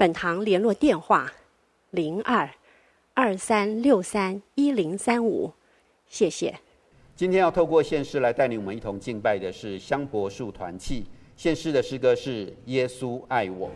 本堂联络电话：零二二三六三一零三五，谢谢。今天要透过献诗来带领我们一同敬拜的是香柏树团契，献诗的诗歌是《耶稣爱我》。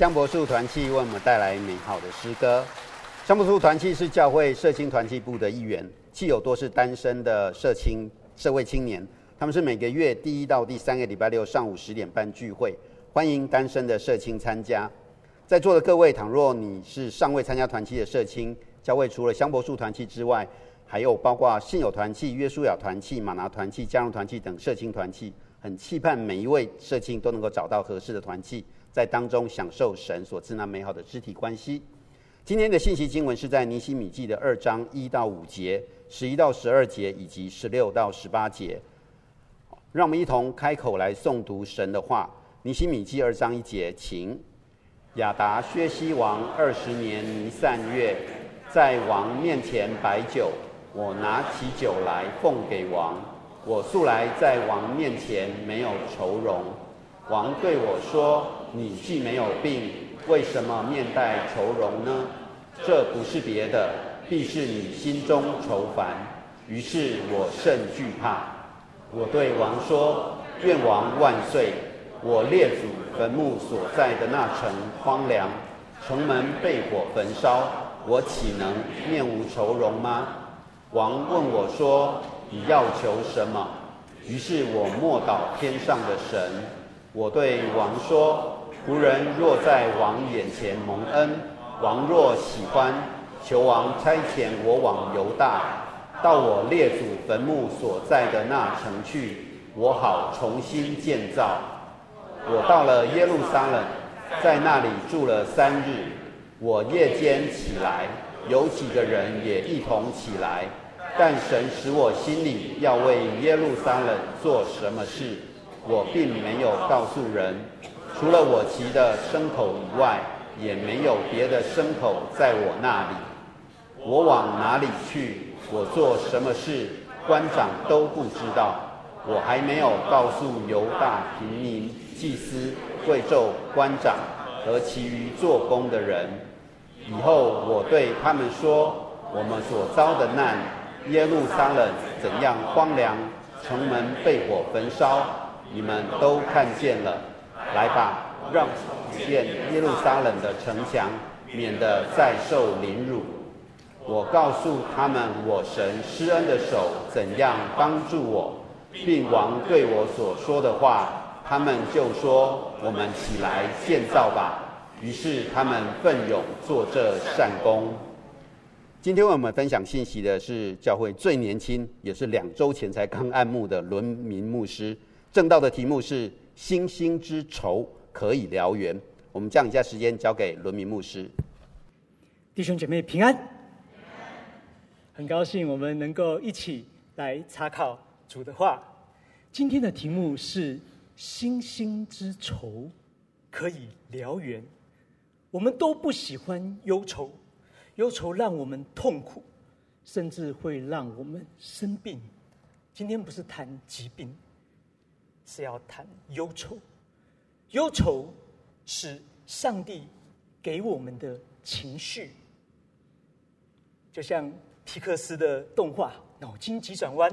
香柏树团契为我们带来美好的诗歌。香柏树团契是教会社青团契部的一员，契友多是单身的社青社会青年。他们是每个月第一到第三个礼拜六上午十点半聚会，欢迎单身的社青参加。在座的各位，倘若你是尚未参加团契的社青，教会除了香柏树团契之外，还有包括信友团契、约书亚团契、马拿团契、加入团契等社青团契，很期盼每一位社青都能够找到合适的团契。在当中享受神所赐那美好的肢体关系。今天的信息经文是在尼希米记的二章一到五节、十一到十二节以及十六到十八节。让我们一同开口来诵读神的话。尼希米记二章一节，请。亚达薛西王二十年尼散月，在王面前摆酒，我拿起酒来奉给王。我素来在王面前没有愁容。王对我说：“你既没有病，为什么面带愁容呢？”这不是别的，必是你心中愁烦。于是我甚惧怕。我对王说：“愿王万岁！我列祖坟墓所在的那城荒凉，城门被火焚烧，我岂能面无愁容吗？”王问我说：“你要求什么？”于是我默祷天上的神。我对王说：“仆人若在王眼前蒙恩。”王若喜欢，求王差遣我往犹大，到我列祖坟墓所在的那城去，我好重新建造。我到了耶路撒冷，在那里住了三日。我夜间起来，有几个人也一同起来，但神使我心里要为耶路撒冷做什么事，我并没有告诉人，除了我骑的牲口以外。也没有别的牲口在我那里，我往哪里去，我做什么事，官长都不知道。我还没有告诉犹大平民、祭司、贵胄、官长和其余做工的人。以后我对他们说：我们所遭的难，耶路撒冷怎样荒凉，城门被火焚烧，你们都看见了。来吧。让建耶路撒冷的城墙，免得再受凌辱。我告诉他们，我神施恩的手怎样帮助我，并王对我所说的话，他们就说：“我们起来建造吧。”于是他们奋勇做这善工。今天为我们分享信息的是教会最年轻，也是两周前才刚按牧的伦明牧师。正道的题目是“星星之仇”。可以燎原。我们将以下时间交给伦明牧师。弟兄姐妹平安，很高兴我们能够一起来查考主的话。今天的题目是“星星之仇可以燎原”。我们都不喜欢忧愁，忧愁让我们痛苦，甚至会让我们生病。今天不是谈疾病，是要谈忧愁。忧愁是上帝给我们的情绪，就像皮克斯的动画《脑筋急转弯》，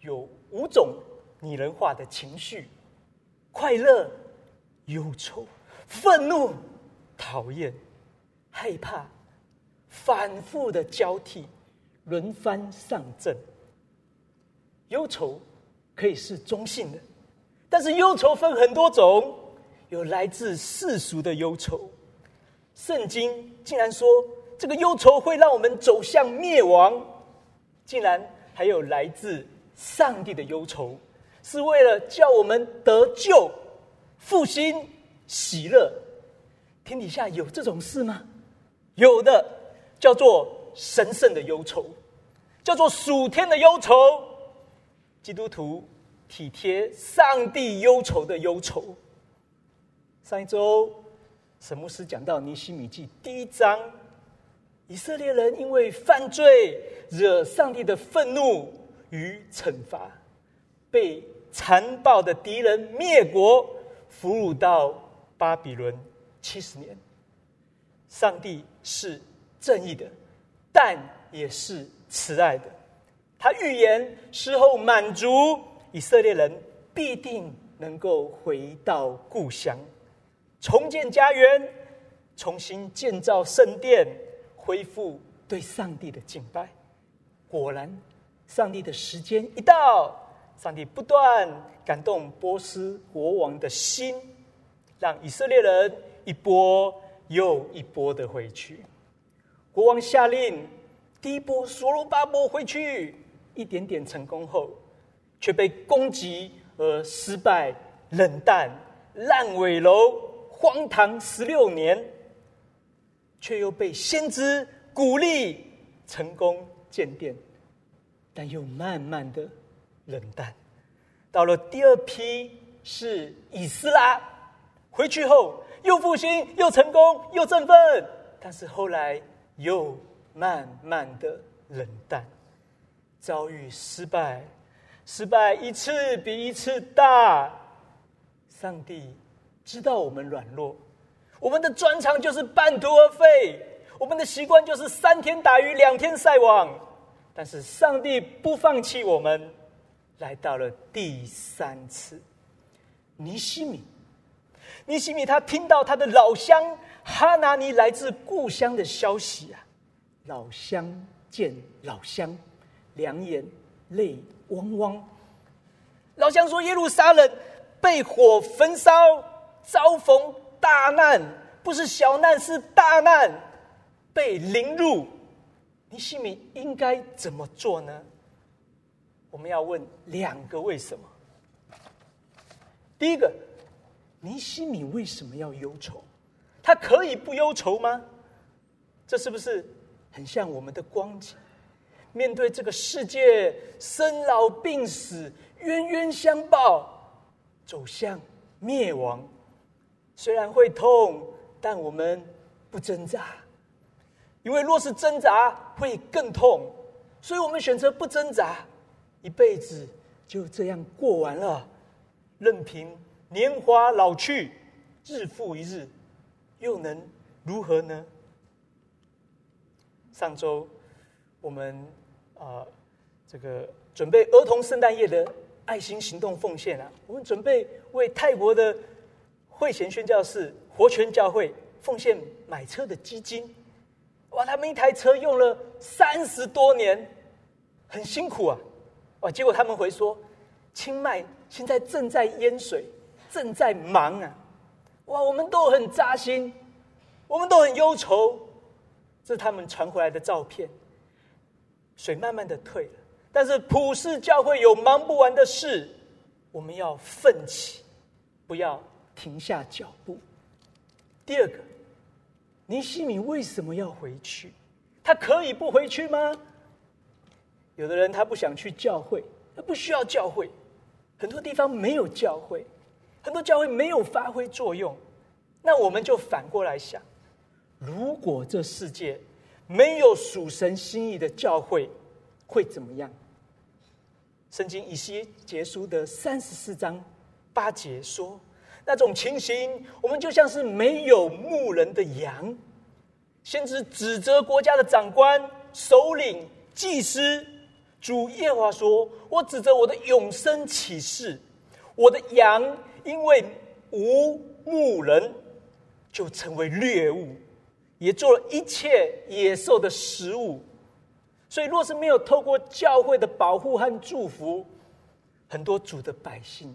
有五种拟人化的情绪：快乐、忧愁、愤怒、讨厌、害怕，反复的交替，轮番上阵。忧愁可以是中性的，但是忧愁分很多种。有来自世俗的忧愁，圣经竟然说这个忧愁会让我们走向灭亡；竟然还有来自上帝的忧愁，是为了叫我们得救、复兴、喜乐。天底下有这种事吗？有的，叫做神圣的忧愁，叫做属天的忧愁。基督徒体贴上帝忧愁的忧愁。上一周，沈牧师讲到尼希米记第一章，以色列人因为犯罪惹上帝的愤怒与惩罚，被残暴的敌人灭国，俘虏到巴比伦七十年。上帝是正义的，但也是慈爱的。他预言时候满足，以色列人必定能够回到故乡。重建家园，重新建造圣殿，恢复对上帝的敬拜。果然，上帝的时间一到，上帝不断感动波斯国王的心，让以色列人一波又一波的回去。国王下令，第一波所罗巴伯回去，一点点成功后，却被攻击而失败，冷淡，烂尾楼。荒唐十六年，却又被先知鼓励成功建殿，但又慢慢的冷淡。到了第二批是以斯拉，回去后又复兴，又成功，又振奋，但是后来又慢慢的冷淡，遭遇失败，失败一次比一次大。上帝知道我们软弱。我们的专长就是半途而废，我们的习惯就是三天打鱼两天晒网。但是上帝不放弃我们，来到了第三次。尼西米，尼西米他听到他的老乡哈拿尼来自故乡的消息啊，老乡见老乡，两眼泪汪汪。老乡说：“耶路撒冷被火焚烧，遭逢。”大难不是小难，是大难，被凌辱，尼西米应该怎么做呢？我们要问两个为什么。第一个，尼西米为什么要忧愁？他可以不忧愁吗？这是不是很像我们的光景？面对这个世界生老病死、冤冤相报，走向灭亡。虽然会痛，但我们不挣扎，因为若是挣扎会更痛，所以我们选择不挣扎，一辈子就这样过完了，任凭年华老去，日复一日，又能如何呢？上周我们啊、这个准备儿童圣诞夜的爱心行动奉献啊，我们准备为泰国的。慧贤宣教士活泉教会奉献买车的基金，哇！他们一台车用了三十多年，很辛苦啊！哇！结果他们回说，清迈现在正在淹水，正在忙啊！哇！我们都很扎心，我们都很忧愁。这是他们传回来的照片，水慢慢的退了，但是普世教会有忙不完的事，我们要奋起，不要。停下脚步。第二个，尼西米为什么要回去？他可以不回去吗？有的人他不想去教会，他不需要教会，很多地方没有教会，很多教会没有发挥作用。那我们就反过来想：如果这世界没有属神心意的教会，会怎么样？圣经以西结书的三十四章八节说。那种情形，我们就像是没有牧人的羊。先知指责国家的长官、首领、祭司。主耶华说：“我指着我的永生启示，我的羊因为无牧人，就成为猎物，也做了一切野兽的食物。所以，若是没有透过教会的保护和祝福，很多主的百姓。”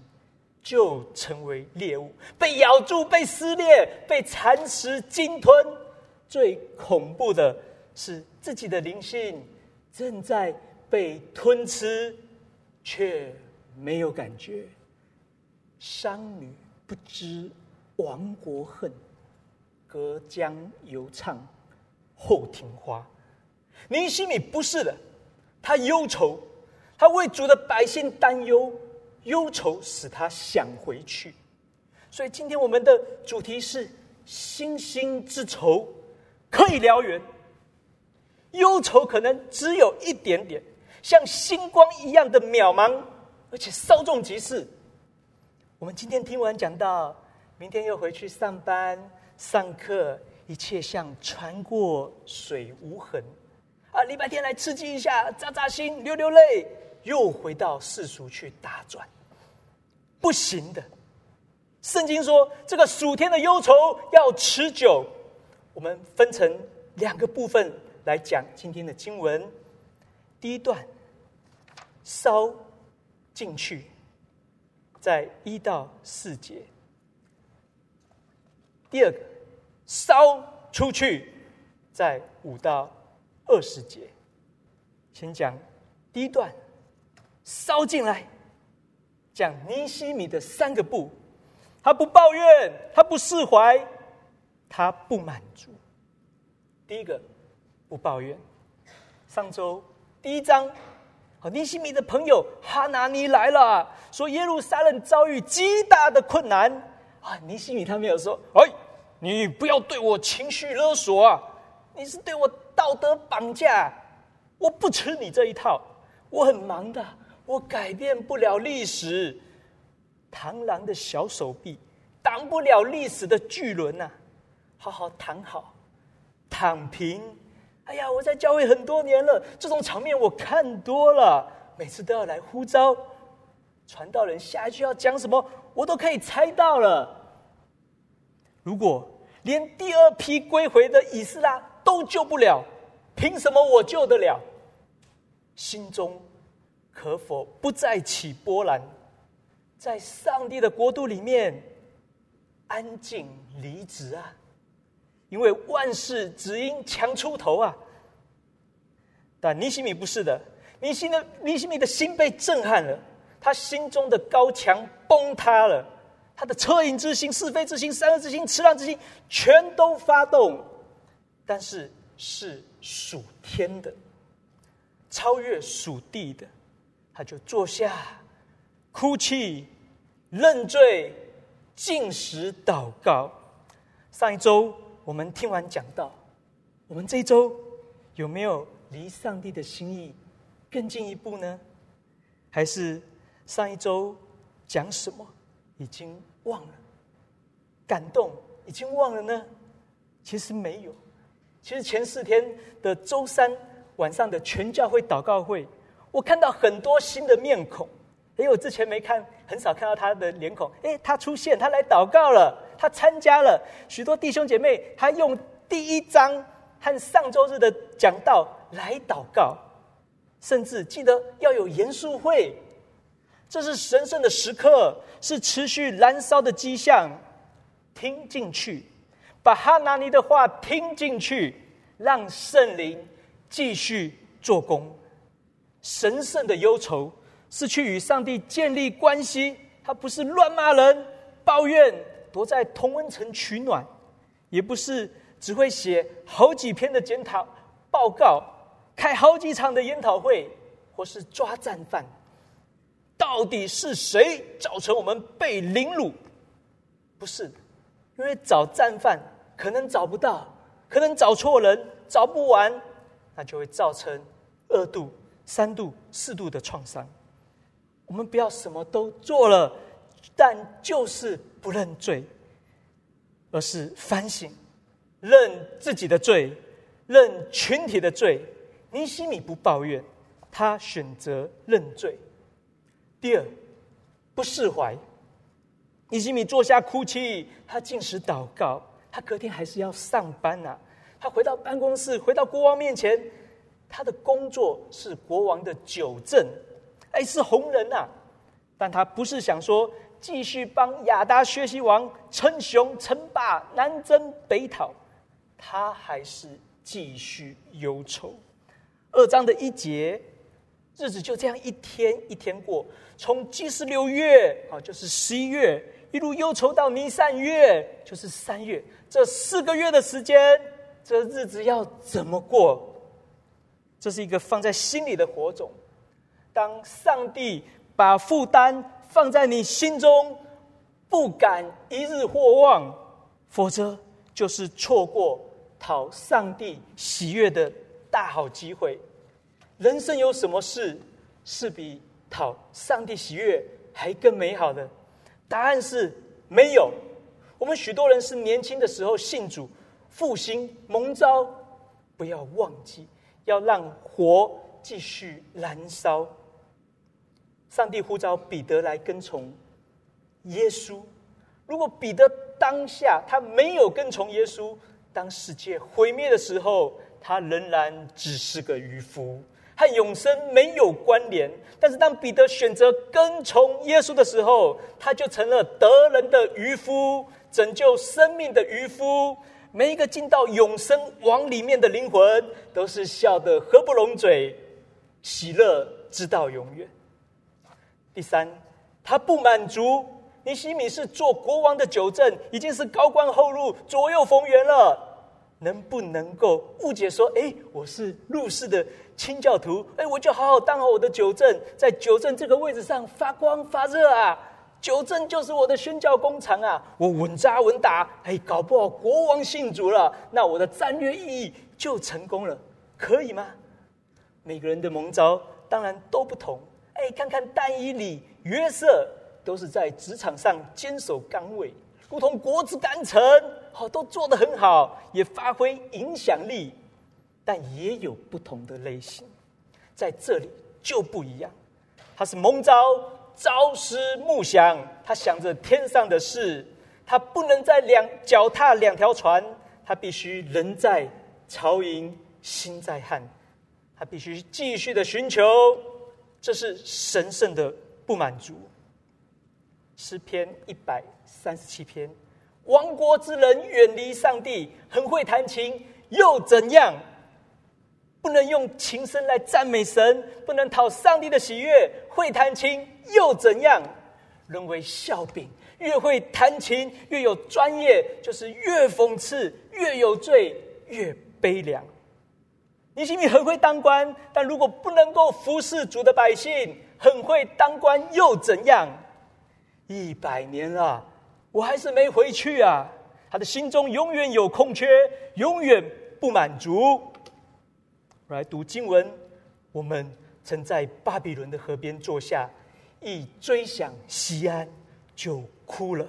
就成为猎物，被咬住、被撕裂、被蚕食、鲸吞。最恐怖的是，自己的灵性正在被吞吃，却没有感觉。商女不知亡国恨，隔江犹唱后庭花。尼西米不是的，他忧愁，他为主的百姓担忧。忧愁使他想回去，所以今天我们的主题是星星之愁可以燎原。忧愁可能只有一点点，像星光一样的渺茫，而且稍纵即逝。我们今天听完讲到，明天又回去上班上课，一切像船过水无痕。啊，礼拜天来刺激一下，扎扎心，流流泪。又回到世俗去打转，不行的。圣经说，这个暑天的忧愁要持久。我们分成两个部分来讲今天的经文。第一段，烧进去，在一到四节；第二个，烧出去，在五到二十节。先讲第一段。烧进来，讲尼西米的三个不，他不抱怨，他不释怀，他不满足。第一个，不抱怨。上周第一章，好，尼西米的朋友哈拿尼来了，说耶路撒冷遭遇极大的困难。啊，尼西米他没有说，哎，你不要对我情绪勒索啊，你是对我道德绑架，我不吃你这一套，我很忙的，我改变不了历史。螳螂的小手臂挡不了历史的巨轮呐、好好躺好，躺平。哎呀，我在教会很多年了，这种场面我看多了，每次都要来呼召传道人，下一句要讲什么，我都可以猜到了。如果连第二批归回的以斯拉都救不了，凭什么我救得了？心中可否不再起波澜？在上帝的国度里面，安静离职啊！因为万事只因强出头啊。但尼西米不是的，尼西的尼西米的心被震撼了，他心中的高墙崩塌了，他的恻隐之心、是非之心、善恶之心、辞让之心全都发动，但是是属天的，超越属地的，他就坐下。哭泣、认罪、进食、祷告。上一周我们听完讲道，我们这一周有没有离上帝的心意更进一步呢？还是上一周讲什么已经忘了？感动已经忘了呢？其实没有。其实前四天的周三晚上的全教会祷告会，我看到很多新的面孔。因为我之前没看，很少看到他的脸孔。哎，他出现，他来祷告了，他参加了。许多弟兄姐妹，他用第一章和上周日的讲道来祷告，甚至记得要有严肃会。这是神圣的时刻，是持续燃烧的迹象。听进去，把哈拿尼的话听进去，让圣灵继续做工。神圣的忧愁。是去与上帝建立关系，他不是乱骂人、抱怨、躲在同温层取暖，也不是只会写好几篇的检讨报告、开好几场的研讨会，或是抓战犯。到底是谁造成我们被凌辱？不是，因为找战犯可能找不到，可能找错人，找不完，那就会造成二度、三度、四度的创伤。我们不要什么都做了，但就是不认罪，而是反省，认自己的罪，认群体的罪。尼西米不抱怨，他选择认罪。第二，不释怀。尼西米坐下哭泣，他进食祷告，他隔天还是要上班呐、啊。他回到办公室，回到国王面前，他的工作是国王的纠正。哎，是红人呐、但他不是想说继续帮亚达薛西王称雄称霸南征北讨，他还是继续忧愁。二章的一节，日子就这样一天一天过，从基斯流月啊，就是十一月，一路忧愁到弥散月，就是三月，这四个月的时间，这日子要怎么过？这是一个放在心里的火种。当上帝把负担放在你心中，不敢一日或忘，否则就是错过讨上帝喜悦的大好机会。人生有什么事是比讨上帝喜悦还更美好的？答案是没有。我们许多人是年轻的时候信主、复兴、蒙召，不要忘记，要让火继续燃烧。上帝呼召彼得来跟从耶稣。如果彼得当下他没有跟从耶稣，当世界毁灭的时候，他仍然只是个渔夫，和永生没有关联。但是当彼得选择跟从耶稣的时候，他就成了得人的渔夫，拯救生命的渔夫。每一个进到永生网里面的灵魂，都是笑得合不拢嘴，喜乐直到永远。第三，他不满足。尼西米是做国王的纠正，已经是高官厚禄、左右逢源了。能不能够误解说，哎，我是入世的清教徒，哎，我就好好当好我的九正，在九正这个位置上发光发热啊！九正就是我的宣教工厂啊！我稳扎稳打，哎，搞不好国王信主了，那我的战略意义就成功了，可以吗？每个人的蒙招当然都不同，哎，看看但以理、约瑟，都是在职场上坚守岗位。如同国之干城，好，都做得很好，也发挥影响力，但也有不同的类型，在这里就不一样。他是蒙召，朝思暮想，他想着天上的事，他不能在两脚踏两条船，他必须人在曹营心在汉，他必须继续的寻求，这是神圣的不满足。诗篇一百三十七篇，亡国之人远离上帝，很会弹琴又怎样？不能用琴声来赞美神，不能讨上帝的喜悦。会弹琴又怎样？沦为笑柄。越会弹琴越有专业，就是越讽刺越有罪，越悲凉。尼希米很会当官，但如果不能够服侍主的百姓，很会当官又怎样？一百年了，我还是没回去啊！他的心中永远有空缺，永远不满足。来读经文，我们曾在巴比伦的河边坐下，一追想西安，就哭了。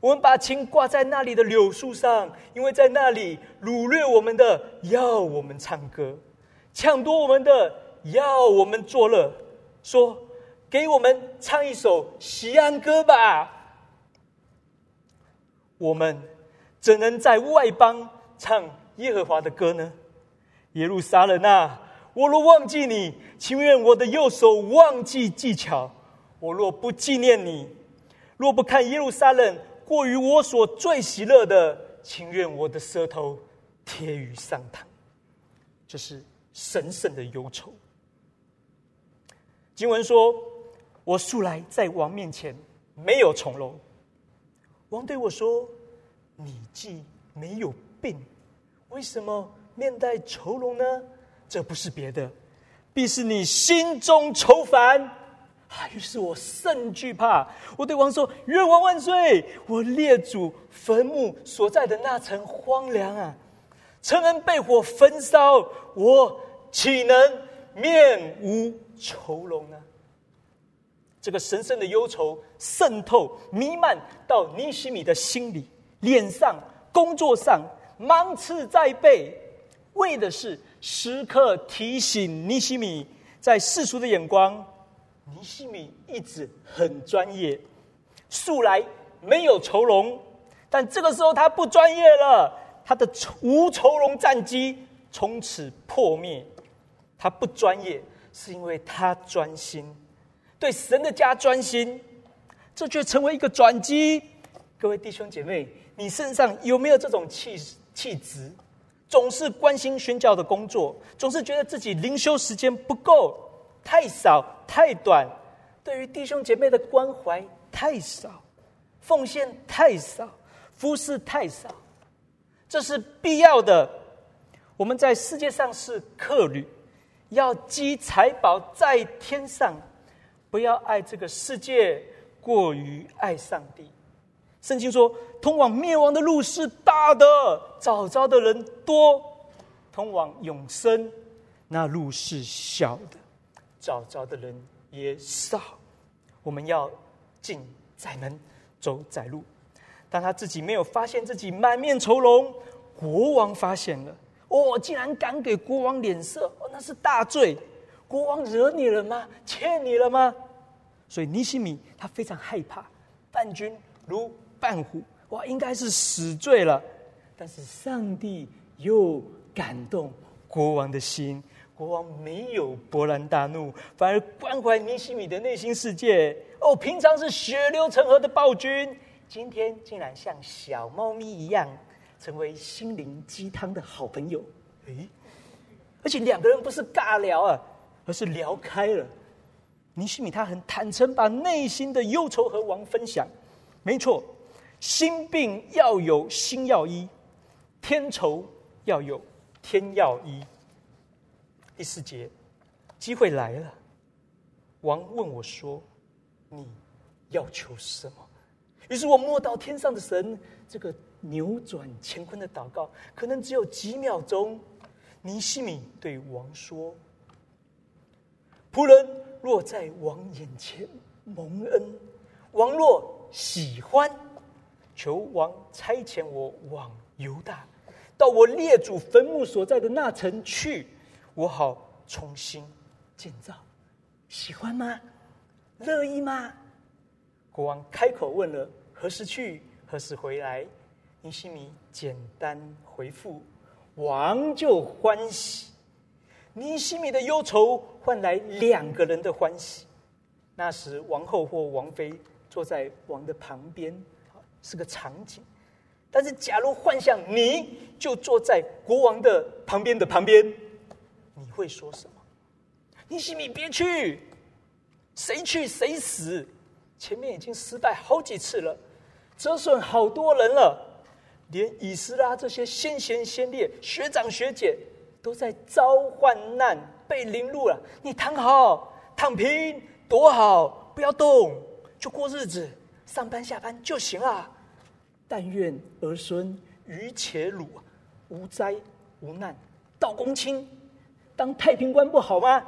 我们把琴挂在那里的柳树上，因为在那里掳掠我们的要我们唱歌，抢夺我们的要我们作乐，说。给我们唱一首西安歌吧！我们怎能在外邦唱耶和华的歌呢？耶路撒冷啊，我若忘记你，情愿我的右手忘记技巧；我若不纪念你，若不看耶路撒冷过于我所最喜乐的，情愿我的舌头贴于上膛。这是神圣的忧愁。经文说。我素来在王面前没有从容。王对我说：“你既没有病，为什么面带愁容呢？这不是别的，必是你心中愁烦。”啊，于是我甚惧怕。我对王说：“愿王万岁！我列祖坟墓所在的那层荒凉啊，城门被火焚烧，我岂能面无愁容呢？”这个神圣的忧愁渗透弥漫到尼希米的心里、脸上、工作上，芒刺在背，为的是时刻提醒尼西米，在世俗的眼光，尼西米一直很专业，素来没有愁容，但这个时候他不专业了，他的无愁容战机从此破灭。他不专业，是因为他专心。对神的家专心，这却成为一个转机。各位弟兄姐妹，你身上有没有这种气气质？总是关心宣教的工作，总是觉得自己灵修时间不够，太少太短，对于弟兄姐妹的关怀太少，奉献太少，服侍太少，这是必要的。我们在世界上是客旅，要积财宝在天上。不要爱这个世界过于爱上帝。圣经说，通往灭亡的路是大的，找着的人多；通往永生那路是小的，找着的人也少。我们要进窄门，走窄路。当他自己没有发现自己满面愁容，国王发现了。哦，竟然敢给国王脸色，哦，那是大罪。国王惹你了吗？欠你了吗？所以尼西米他非常害怕，伴君如伴虎，哇，应该是死罪了。但是上帝又感动国王的心，国王没有勃然大怒，反而关怀尼西米的内心世界。哦，平常是血流成河的暴君，今天竟然像小猫咪一样，成为心灵鸡汤的好朋友。诶，而且两个人不是尬聊啊。而是聊开了，尼西米他很坦诚，把内心的忧愁和王分享。没错，心病要有心药医，天愁要有天药医。第四节，机会来了。王问我说：“你要求什么？”于是我摸到天上的神，这个扭转乾坤的祷告，可能只有几秒钟。尼西米对王说：“仆人若在王眼前蒙恩，王若喜欢，求王差遣我往犹大，到我列祖坟墓所在的那城去。”我好重新建造，喜欢吗？乐意吗？国王开口问了：何时去？何时回来？尼西米简单回复，王就欢喜。尼西米的忧愁换来两个人的欢喜。那时王后或王妃坐在王的旁边，是个场景。但是假如幻想你就坐在国王的旁边的旁边。你会说什么？尼西米别去，谁去谁死。前面已经失败好几次了，折损好多人了，连以斯拉这些先贤先烈、学长学姐都在遭患难、被凌辱了。你躺好，躺平，躲好，不要动，就过日子，上班下班就行了。但愿儿孙愚且鲁，无灾无难，到公卿。当太平官不好吗？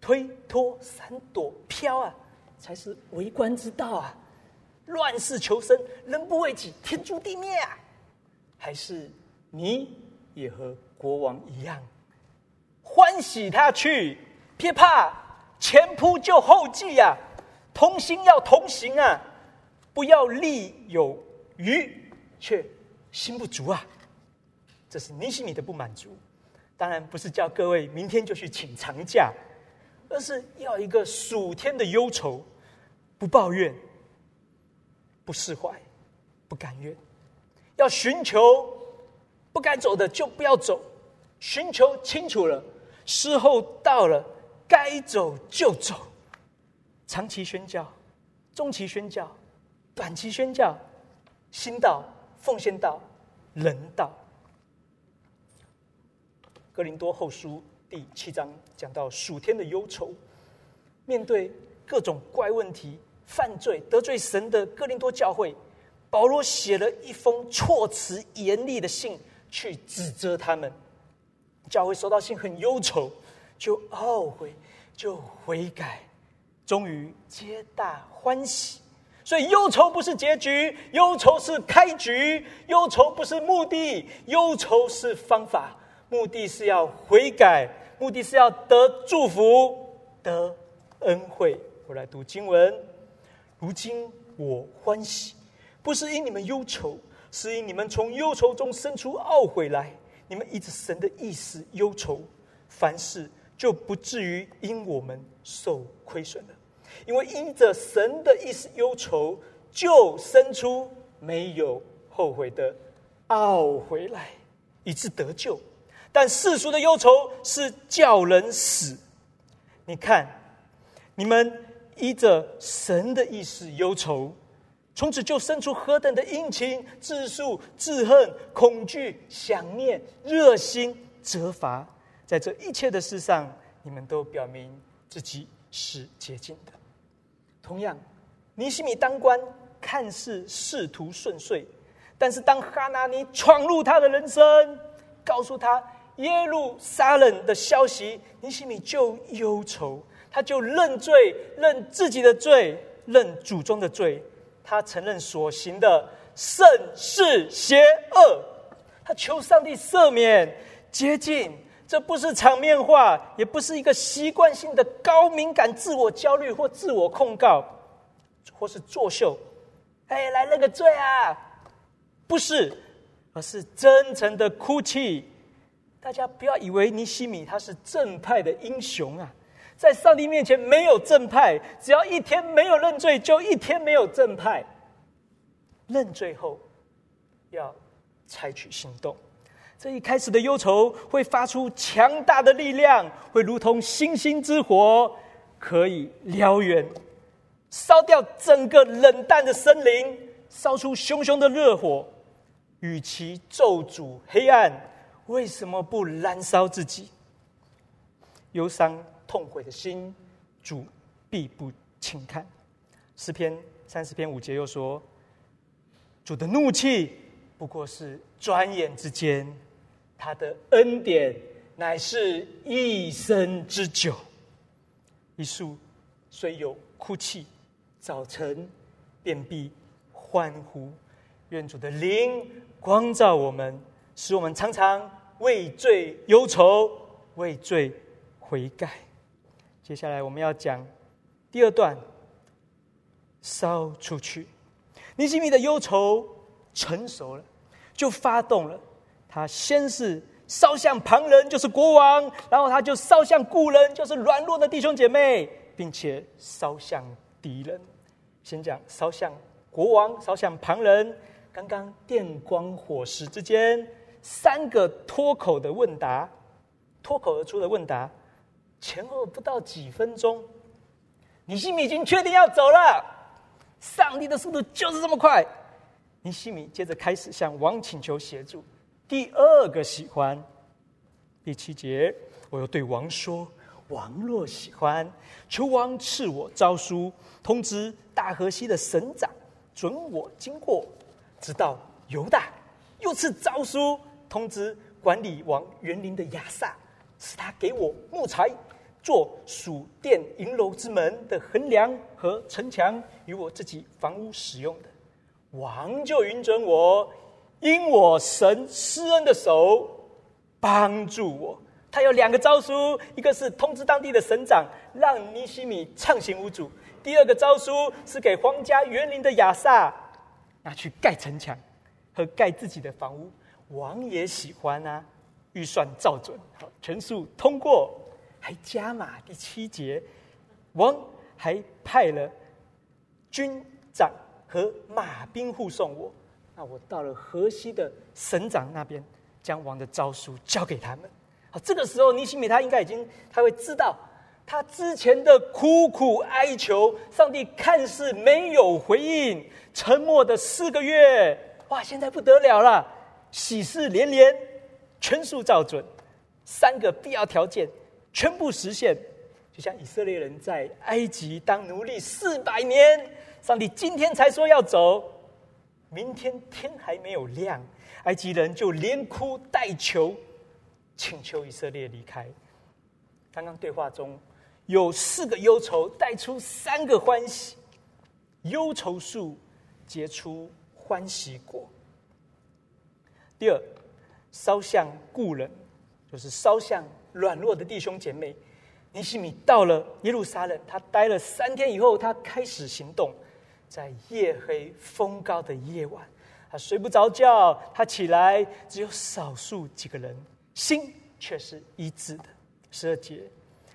推脱闪躲飘啊，才是为官之道啊！乱世求生，人不为己，天诛地灭啊！还是你也和国王一样，欢喜他去，别怕，前仆就后继呀、啊！同心要同行啊！不要力有鱼，却心不足啊！这是尼西米的不满足。当然不是叫各位明天就去请长假，而是要一个暑天的忧愁，不抱怨，不释怀，不甘愿，要寻求，不该走的就不要走，寻求清楚了，时候到了，该走就走，长期宣教，中期宣教，短期宣教，心道、奉献道、人道。哥林多后书第七章讲到属天的忧愁，面对各种怪问题、犯罪、得罪神的哥林多教会，保罗写了一封措辞严厉的信去指责他们。教会收到信很忧愁，就懊悔，就悔改，终于皆大欢喜。所以忧愁不是结局，忧愁是开局；忧愁不是目的，忧愁是方法。目的是要悔改，目的是要得祝福、得恩惠。我来读经文：如今我欢喜，不是因你们忧愁，是因你们从忧愁中生出懊悔来。你们依着神的意思忧愁，凡事就不至于因我们受亏损了。因为依着神的意思忧愁，就生出没有后悔的懊悔来，以致得救。但世俗的忧愁是叫人死。你看，你们依着神的意思忧愁，从此就生出何等的殷勤、自诉、自恨、恐惧、想念、热心、责罚。在这一切的事上，你们都表明自己是洁净的。同样，尼西米当官看似仕途顺遂，但是当哈拿尼闯入他的人生，告诉他。耶路撒冷的消息，尼西米就忧愁，他就认罪，认自己的罪，认祖宗的罪，他承认所行的甚是邪恶，他求上帝赦免洁净。这不是场面话，也不是一个习惯性的高敏感、自我焦虑或自我控告，或是作秀。哎，来认个罪啊！不是，而是真诚的哭泣。大家不要以为尼西米他是正派的英雄啊，在上帝面前没有正派，只要一天没有认罪，就一天没有正派。认罪后要采取行动，这一开始的忧愁会发出强大的力量，会如同星星之火，可以燎原，烧掉整个冷淡的森林，烧出熊熊的热火。与其咒诅黑暗。为什么不燃烧自己？忧伤痛悔的心，主必不轻看。诗篇三十篇五节又说：“主的怒气不过是转眼之间，他的恩典乃是一生之久。”一树虽有哭泣，早晨便必欢呼。愿主的灵光照我们，使我们常常为罪忧愁，为罪悔改。接下来我们要讲第二段，烧出去。尼希米的忧愁成熟了，就发动了。他先是烧向旁人，就是国王；然后他就烧向故人，就是软弱的弟兄姐妹，并且烧向敌人。先讲烧向国王，烧向旁人。刚刚电光火石之间，三个脱口的问答，脱口而出的问答，前后不到几分钟，尼西米已经确定要走了。上帝的速度就是这么快。尼西米接着开始向王请求协助。第二个喜欢，第七节，我又对王说：“王若喜欢，求王赐我诏书，通知大河西的省长，准我经过。”直到犹大，又赐诏书通知管理王园林的亚萨，使他给我木材，做属殿银楼之门的横梁和城墙，与我自己房屋使用的。王就允准我，因我神施恩的手帮助我。他有两个诏书，一个是通知当地的省长，让尼西米畅行无阻；第二个诏书是给皇家园林的亚萨。拿去盖城墙和盖自己的房屋，王也喜欢啊，预算照准，好，全数通过，还加码第七节，王还派了军长和马兵护送我。那我到了河西的省长那边，将王的诏书交给他们。好，这个时候尼希米他应该已经他会知道，他之前的苦苦哀求，上帝看似没有回应。沉默的四个月，哇！现在不得了了，喜事连连，全数照准，三个必要条件全部实现。就像以色列人在埃及当奴隶四百年，上帝今天才说要走，明天天还没有亮，埃及人就连哭带求，请求以色列离开。刚刚对话中有四个忧愁，带出三个欢喜，忧愁树。结出欢喜果。第二，烧向故人，就是烧向软弱的弟兄姐妹。尼希米到了耶路撒冷，他待了三天以后，他开始行动。在夜黑风高的夜晚，他睡不着觉，他起来，只有少数几个人，心却是一致的。十二节，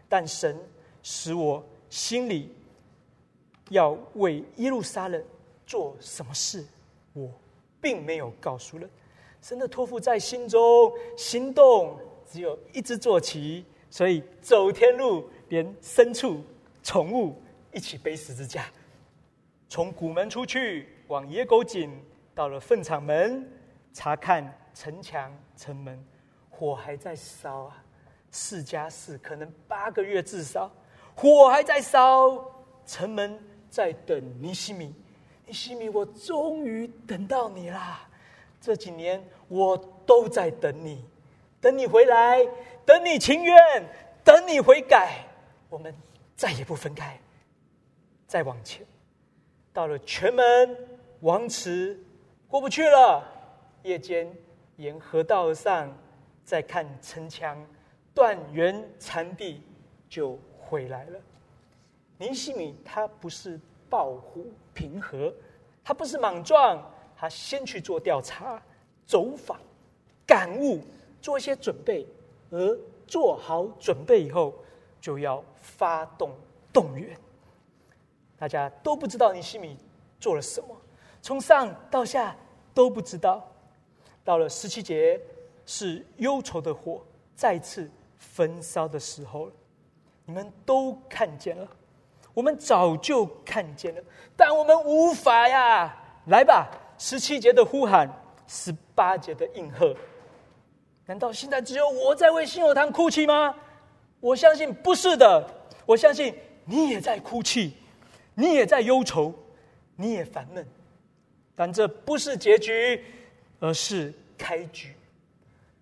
但神使我心里要为耶路撒冷。做什么事，我并没有告诉人。神的托付在心中，行动只有一只坐骑，所以走天路，连牲畜、宠物一起背十字架，从古门出去，往野狗井，到了粪场门，查看城墙、城门，火还在烧啊！四加四，可能八个月至少，火还在烧，城门在等尼西米。尼西米，我终于等到你啦！这几年我都在等你，等你回来，等你情愿，等你悔改，我们再也不分开。再往前，到了泉门王池，过不去了。夜间沿河道上，再看城墙断垣残壁，就回来了。尼希米他不是。抱虎平和，他不是莽撞，他先去做调查、走访、感悟，做一些准备，而做好准备以后，就要发动动员。大家都不知道尼希米做了什么，从上到下都不知道。到了十七节，是忧愁的火再次焚烧的时候了，你们都看见了。我们早就看见了，但我们无法呀！来吧，十七节的呼喊，十八节的应和。难道现在只有我在为信友堂哭泣吗？我相信不是的。我相信你也在哭泣，你也在忧愁，你也烦闷。但这不是结局，而是开局。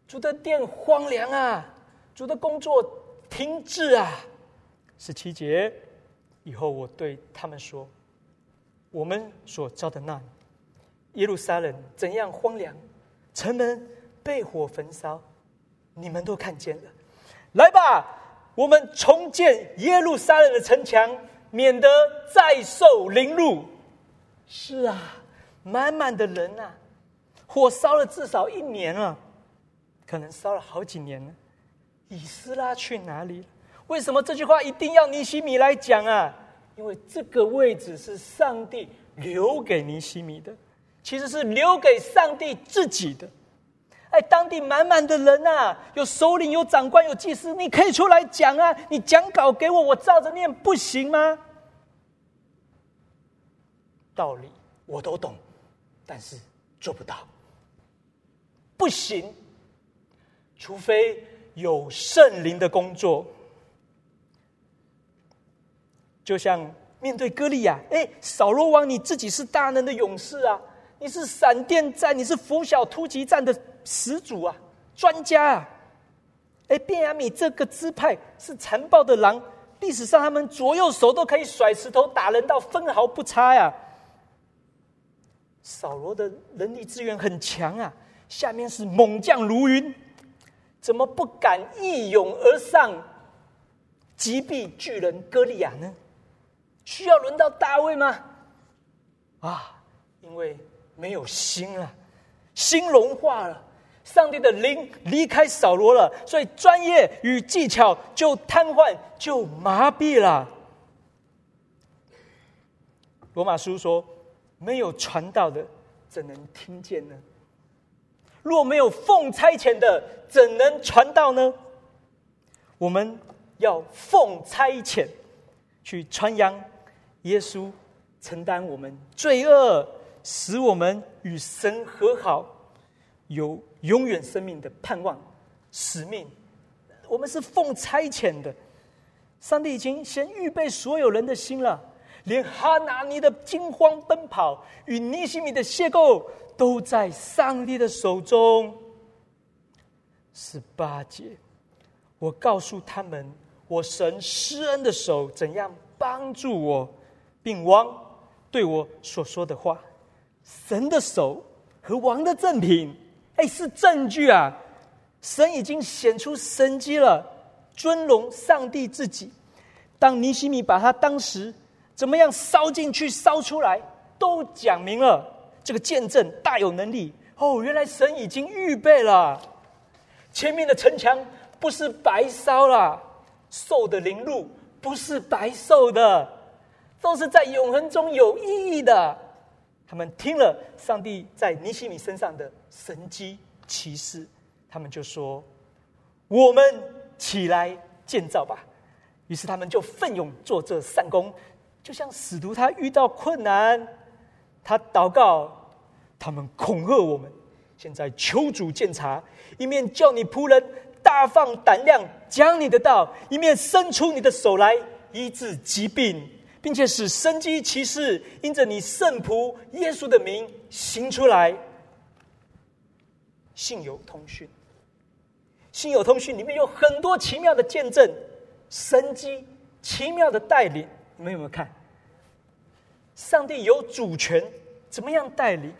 主的殿荒凉啊，主的工作停滞啊。十七节以后，我对他们说：“我们所造的难耶路撒冷怎样荒凉，城门被火焚烧，你们都看见了。来吧，我们重建耶路撒冷的城墙，免得再受凌辱。”是啊，满满的人啊，火烧了至少一年了。可能烧了好几年了，以斯拉去哪里？为什么这句话一定要尼希米来讲啊？因为这个位置是上帝留给尼希米的，其实是留给上帝自己的。哎，当地满满的人啊，有首领、有长官、有祭司，你可以出来讲啊！你讲稿给我，我照着念，不行吗？道理我都懂，但是做不到，不行。除非有圣灵的工作，就像面对歌利亚，哎，扫罗王，你自己是大能的勇士啊，你是闪电战，你是拂晓突击战的始祖啊，专家啊，哎，便雅米这个支派是残暴的狼，历史上他们左右手都可以甩石头打人到分毫不差呀。扫罗的人力资源很强啊，下面是猛将如云。怎么不敢一拥而上击毙巨人歌利亚呢？需要轮到大卫吗？啊，因为没有心了，心融化了，上帝的灵离开扫罗了，所以专业与技巧就瘫痪，就麻痹了。罗马书说：“没有传道的，怎能听见呢？”若没有奉差遣的，怎能传道呢？我们要奉差遣去传扬耶稣承担我们罪恶，使我们与神和好，有永远生命的盼望、使命。我们是奉差遣的，上帝已经先预备所有人的心了，连哈拿尼的惊慌奔跑与尼西米的邂逅。都在上帝的手中。十八节，我告诉他们，我神施恩的手怎样帮助我，并王对我所说的话。神的手和王的赠品，哎，是证据啊！神已经显出神迹了，尊荣上帝自己。当尼希米把他当时怎么样烧进去、烧出来，都讲明了。这个见证大有能力哦！原来神已经预备了，前面的城墙不是白烧了，受的凌辱不是白受的，都是在永恒中有意义的。他们听了上帝在尼西米身上的神迹奇事，他们就说：“我们起来建造吧。”于是他们就奋勇做这善工，就像使徒他遇到困难，他祷告。他们恐吓我们，现在求主鉴察，一面叫你仆人大放胆量讲你的道，一面伸出你的手来医治疾病，并且使神迹奇事因着你圣仆耶稣的名行出来。信友通讯，信友通讯里面有很多奇妙的见证、神机、奇妙的带领，你们有没有看？上帝有主权，怎么样带领？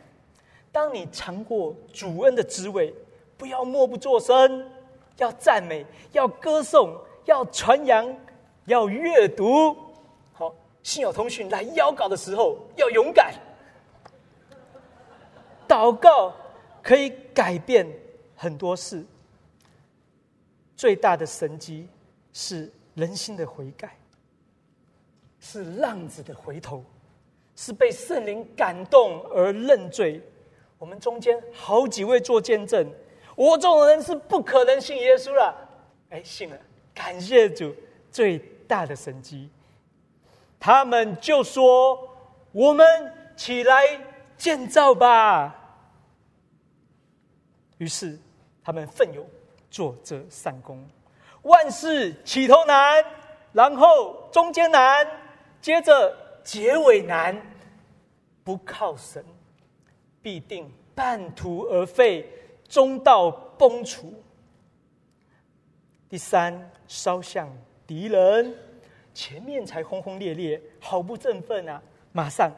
当你尝过主恩的滋味，不要默不作声，要赞美，要歌颂，要传扬，要阅读。信友通讯来邀稿的时候要勇敢。祷告可以改变很多事。最大的神迹是人心的悔改，是浪子的回头，是被圣灵感动而认罪。我们中间好几位做见证，我这种人是不可能信耶稣了。哎，信了，感谢主，最大的神迹。他们就说：“我们起来建造吧。”于是他们奋勇做这善功。万事起头难，然后中间难，接着结尾难。不靠神，必定半途而废，中道崩殂。第三，烧向敌人，前面才轰轰烈烈，好不振奋啊！马上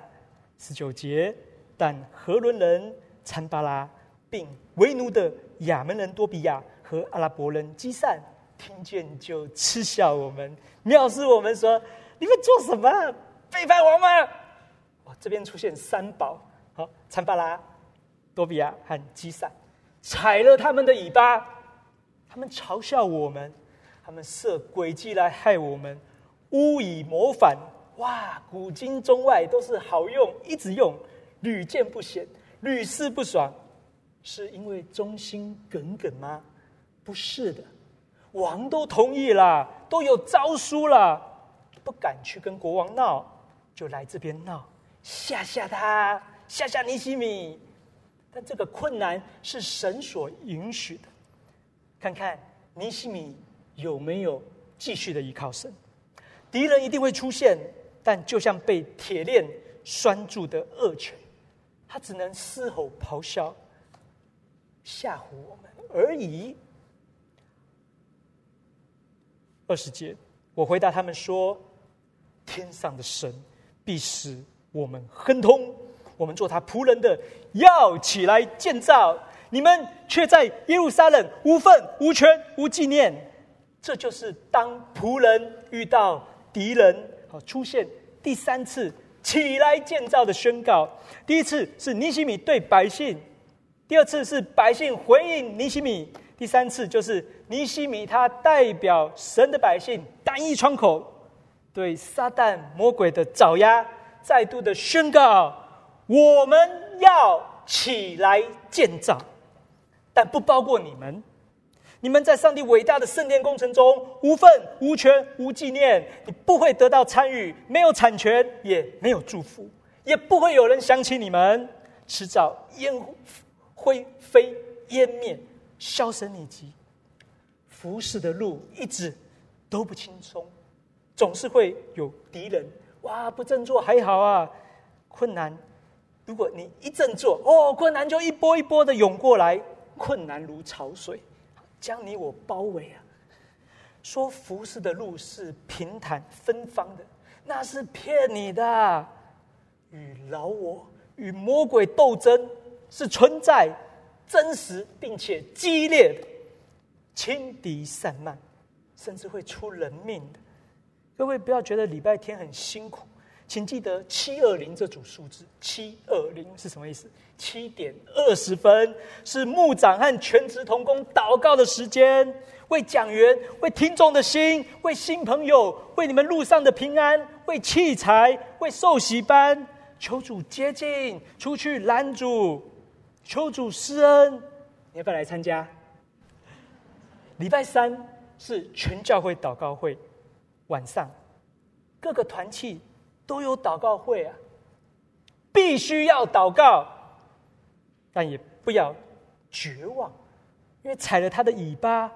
十九节，但和伦人参巴拉，并为奴的亚门人多比亚和阿拉伯人基善，听见就嗤笑我们，藐视我们说：“你们做什么？背叛我们！”哇，这边出现三宝，好，参巴拉、多比亚和基善，踩了他们的尾巴。他们嘲笑我们，他们设诡计来害我们，污以谋反。哇，古今中外都是好用，一直用，屡见不鲜，屡试不爽。是因为忠心耿耿吗？不是的，王都同意了，都有诏书了，不敢去跟国王闹，就来这边闹，吓吓他，吓吓尼西米。但这个困难是神所允许的。看看尼西米有没有继续的依靠神？敌人一定会出现，但就像被铁链拴住的恶犬，他只能嘶吼咆哮，吓唬我们而已。二十节，我回答他们说：“天上的神必使我们亨通，我们做他仆人的要起来建造。”你们却在耶路撒冷无份无权无纪念，这就是当仆人遇到敌人，好出现第三次起来建造的宣告。第一次是尼西米对百姓，第二次是百姓回应尼西米，第三次就是尼西米他代表神的百姓单一窗口，对撒旦魔鬼的爪牙再度的宣告：我们要起来建造。但不包括你们，你们在上帝伟大的圣殿工程中无份、无权、无纪念，你不会得到参与，没有产权，也没有祝福，也不会有人想起你们，迟早烟灰飞烟灭，销声匿迹。服侍的路一直都不轻松，总是会有敌人。哇，不振作还好啊，困难，如果你一振作，哦，困难就一波一波的涌过来。困难如潮水，将你我包围啊！说服侍的路是平坦芬芳的，那是骗你的。与老我与魔鬼斗争是存在、真实并且激烈的，轻敌散漫，甚至会出人命的。各位不要觉得礼拜天很辛苦。请记得七二零这组数字，七二零是什么意思？七点二十分是牧长和全职同工祷告的时间，为讲员、为听众的心、为新朋友、为你们路上的平安、为器材、为受洗班，求主接近，出去拦阻，求主施恩。你要不要来参加？礼拜三是全教会祷告会，晚上各个团契。都有祷告会啊，必须要祷告，但也不要绝望，因为踩了他的尾巴，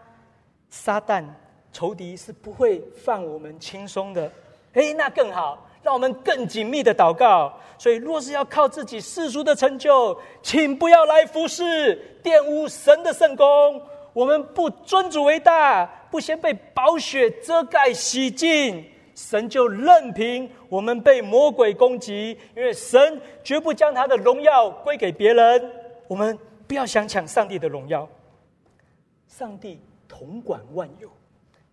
撒旦仇敌是不会放我们轻松的。哎，那更好，让我们更紧密的祷告。所以，若是要靠自己世俗的成就，请不要来服侍，玷污神的圣工。我们不尊主为大，不先被宝血遮盖洗净。神就任凭我们被魔鬼攻击，因为神绝不将他的荣耀归给别人。我们不要想抢上帝的荣耀。上帝统管万有。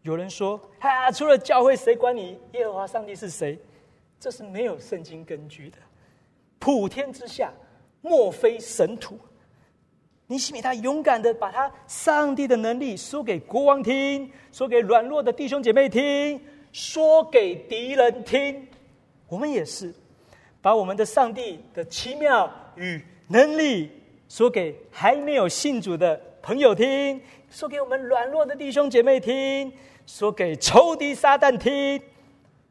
有人说：“哈，除了教会，谁管你？耶和华上帝是谁？”这是没有圣经根据的。普天之下，莫非神土。尼西米他勇敢的把他上帝的能力说给国王听，说给软弱的弟兄姐妹听。说给敌人听，我们也是把我们的上帝的奇妙与能力说给还没有信主的朋友听，说给我们软弱的弟兄姐妹听，说给仇敌撒旦听，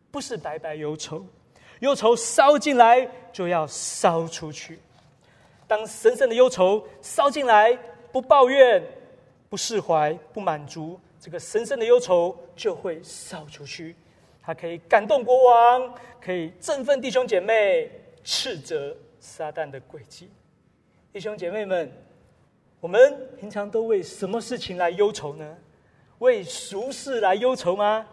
不是白白忧愁，忧愁烧进来就要烧出去。当神圣的忧愁烧进来，不抱怨，不释怀、不满足，这个神圣的忧愁就会烧出去。它可以感动国王，可以振奋弟兄姐妹，斥责撒旦的诡计。弟兄姐妹们，我们平常都为什么事情来忧愁呢？为俗事来忧愁吗？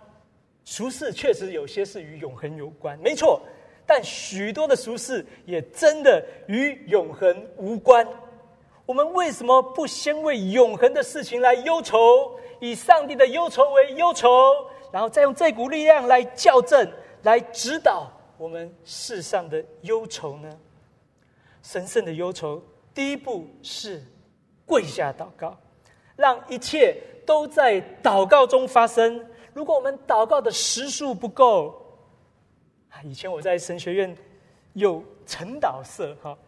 俗事确实有些是与永恒有关，没错。但许多的俗事也真的与永恒无关。我们为什么不先为永恒的事情来忧愁，以上帝的忧愁为忧愁，然后再用这股力量来校正、来指导我们世上的忧愁呢？神圣的忧愁，第一步是跪下祷告，让一切都在祷告中发生。如果我们祷告的时数不够，以前我在神学院有晨祷社，哈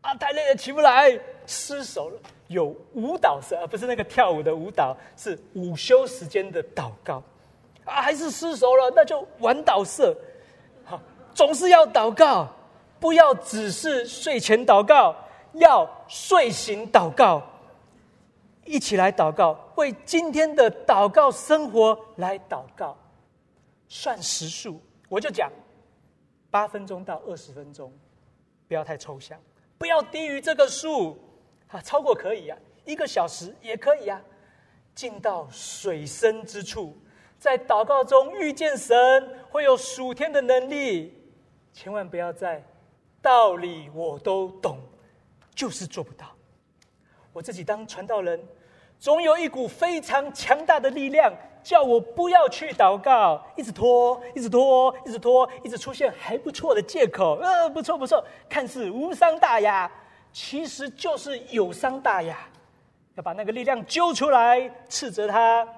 啊，太累了起不来，失手了。有舞蹈社，而不是那个跳舞的舞蹈，是午休时间的祷告啊，还是失手了，那就晚祷社。好，总是要祷告，不要只是睡前祷告，要睡醒祷告，一起来祷告，为今天的祷告生活来祷告。算时数，我就讲。八分钟到二十分钟，不要太抽象，不要低于这个数，啊，超过可以啊，一个小时也可以啊。进到水深之处，在祷告中遇见神，会有属天的能力。千万不要在道理我都懂，就是做不到。我自己当传道人，总有一股非常强大的力量。叫我不要去祷告，一直拖，一直拖，一直拖，一直出现还不错的借口。呃，不错不错，看似无伤大雅，其实就是有伤大雅。要把那个力量揪出来，斥责他，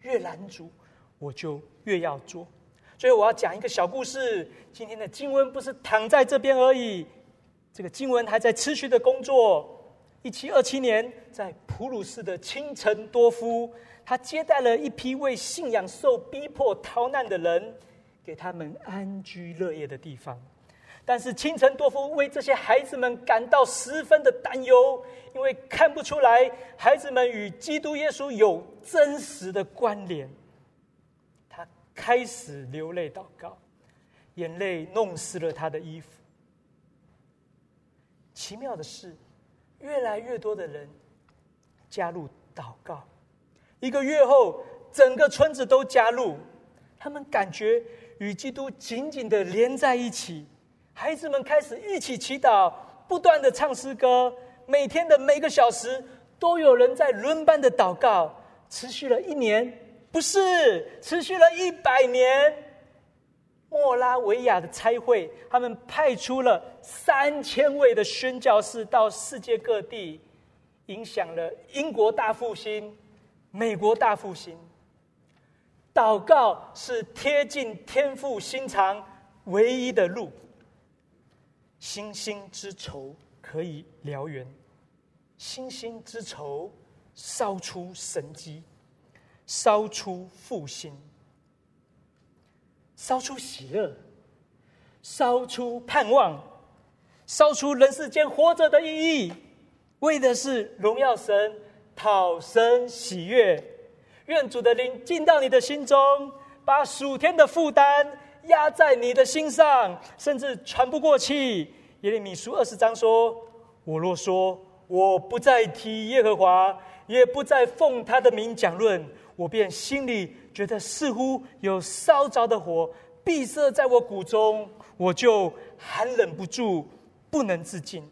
越拦阻，我就越要做。最后我要讲一个小故事。今天的经文不是躺在这边而已，这个经文还在持续的工作。一七二七年，在普鲁士的清晨多夫。他接待了一批为信仰受逼迫逃难的人，给他们安居乐业的地方。但是清晨多夫为这些孩子们感到十分的担忧，因为看不出来孩子们与基督耶稣有真实的关联。他开始流泪祷告，眼泪弄湿了他的衣服。奇妙的是，越来越多的人加入祷告。一个月后，整个村子都加入，他们感觉与基督紧紧的连在一起。孩子们开始一起祈祷，不断的唱诗歌，每天的每个小时都有人在轮班的祷告，持续了一年，不是，持续了一百年。莫拉维亚的差会，他们派出了三千位的宣教士到世界各地，影响了英国大复兴。美国大复兴，祷告是贴近天父心肠唯一的路。星星之仇可以燎原，星星之仇烧出神迹，烧出复兴，烧出喜乐，烧出盼望，烧出人世间活着的意义，为的是荣耀神。讨神喜悦，愿主的灵进到你的心中，把属天的负担压在你的心上，甚至喘不过气。耶利米书二十章说：“我若说我不再提耶和华，也不再奉他的名讲论，我便心里觉得似乎有烧着的火闭塞在我骨中，我就寒冷不住，不能自禁。”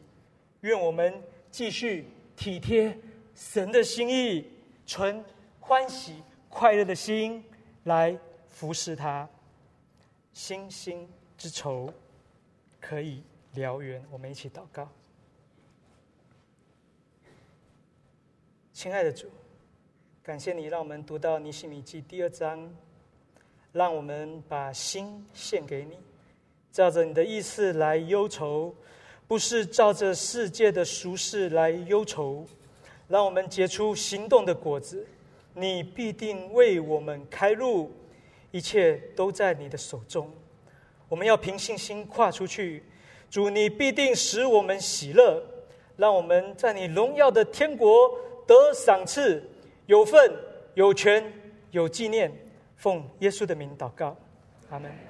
愿我们继续体贴。神的心意，存欢喜快乐的心来服侍他。星星之仇可以燎原，我们一起祷告。亲爱的主，感谢你让我们读到尼希米记第二章，让我们把心献给你，照着你的意思来忧愁，不是照着世界的俗事来忧愁。让我们结出行动的果子，你必定为我们开路，一切都在你的手中。我们要凭信心跨出去，主，你必定使我们喜乐，让我们在你荣耀的天国得赏赐，有份、有权、有纪念，奉耶稣的名祷告，阿门。